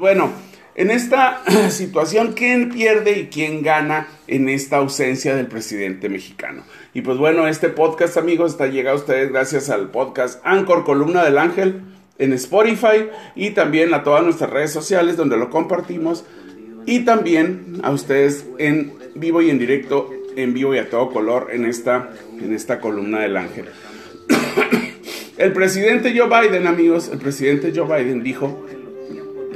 Bueno, en esta situación, ¿quién pierde y quién gana en esta ausencia del presidente mexicano? Y pues bueno, este podcast, amigos, está llegado a ustedes gracias al podcast Anchor Columna del Ángel en Spotify y también a todas nuestras redes sociales donde lo compartimos y también a ustedes en vivo y en directo, en vivo y a todo color en esta, en esta columna del ángel. el presidente Joe Biden, amigos, el presidente Joe Biden dijo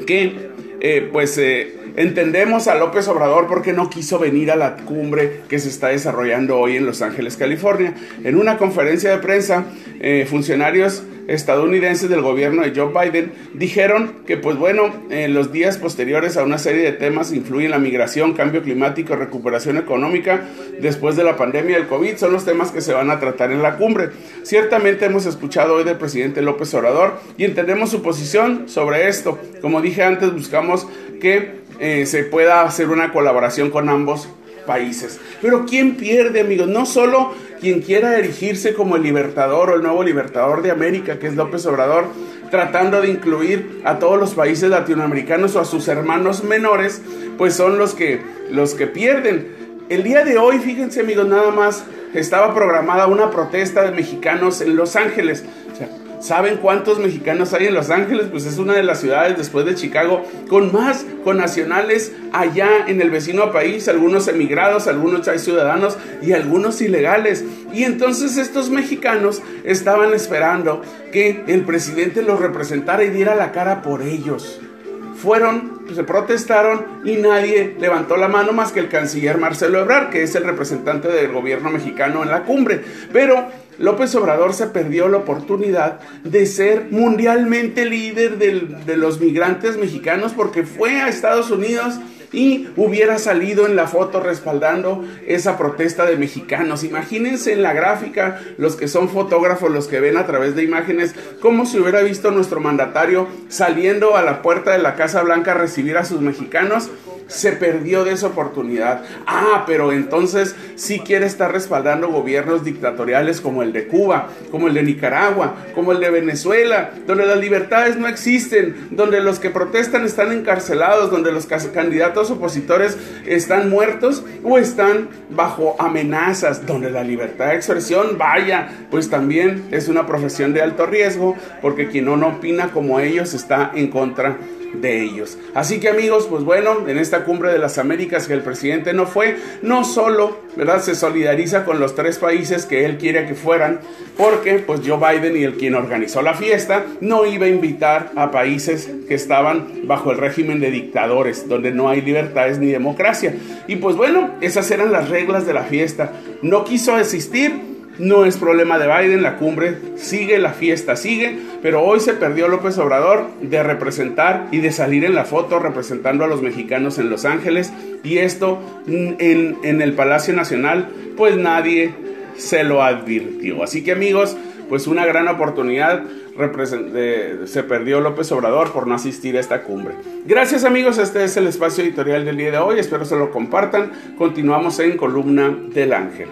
que eh, pues eh, entendemos a López Obrador porque no quiso venir a la cumbre que se está desarrollando hoy en Los Ángeles, California. En una conferencia de prensa, eh, funcionarios estadounidenses del gobierno de Joe Biden dijeron que, pues bueno, en los días posteriores a una serie de temas incluyen la migración, cambio climático, recuperación económica después de la pandemia del COVID, son los temas que se van a tratar en la cumbre. Ciertamente hemos escuchado hoy del presidente López Obrador y entendemos su posición sobre esto. Como dije antes, buscamos que eh, se pueda hacer una colaboración con ambos países. Pero ¿quién pierde, amigos? No solo quien quiera erigirse como el libertador o el nuevo libertador de América, que es López Obrador, tratando de incluir a todos los países latinoamericanos o a sus hermanos menores, pues son los que, los que pierden. El día de hoy, fíjense amigos, nada más estaba programada una protesta de mexicanos en Los Ángeles. ¿Saben cuántos mexicanos hay en Los Ángeles? Pues es una de las ciudades después de Chicago con más nacionales allá en el vecino país, algunos emigrados, algunos ciudadanos y algunos ilegales. Y entonces estos mexicanos estaban esperando que el presidente los representara y diera la cara por ellos. Fueron, se protestaron y nadie levantó la mano más que el canciller Marcelo Ebrard, que es el representante del gobierno mexicano en la cumbre. Pero López Obrador se perdió la oportunidad de ser mundialmente líder de los migrantes mexicanos porque fue a Estados Unidos y hubiera salido en la foto respaldando esa protesta de mexicanos. Imagínense en la gráfica, los que son fotógrafos, los que ven a través de imágenes, cómo se hubiera visto nuestro mandatario saliendo a la puerta de la Casa Blanca a recibir a sus mexicanos se perdió de esa oportunidad. Ah, pero entonces sí quiere estar respaldando gobiernos dictatoriales como el de Cuba, como el de Nicaragua, como el de Venezuela, donde las libertades no existen, donde los que protestan están encarcelados, donde los candidatos opositores están muertos o están bajo amenazas, donde la libertad de expresión, vaya, pues también es una profesión de alto riesgo, porque quien no opina como ellos está en contra de ellos. Así que amigos, pues bueno, en esta cumbre de las Américas que el presidente no fue, no solo, ¿verdad? Se solidariza con los tres países que él quiere que fueran, porque pues Joe Biden y el quien organizó la fiesta no iba a invitar a países que estaban bajo el régimen de dictadores, donde no hay libertades ni democracia. Y pues bueno, esas eran las reglas de la fiesta. No quiso asistir no es problema de Biden, la cumbre sigue, la fiesta sigue, pero hoy se perdió López Obrador de representar y de salir en la foto representando a los mexicanos en Los Ángeles y esto en, en el Palacio Nacional, pues nadie se lo advirtió. Así que amigos, pues una gran oportunidad se perdió López Obrador por no asistir a esta cumbre. Gracias amigos, este es el espacio editorial del día de hoy, espero se lo compartan. Continuamos en Columna del Ángel.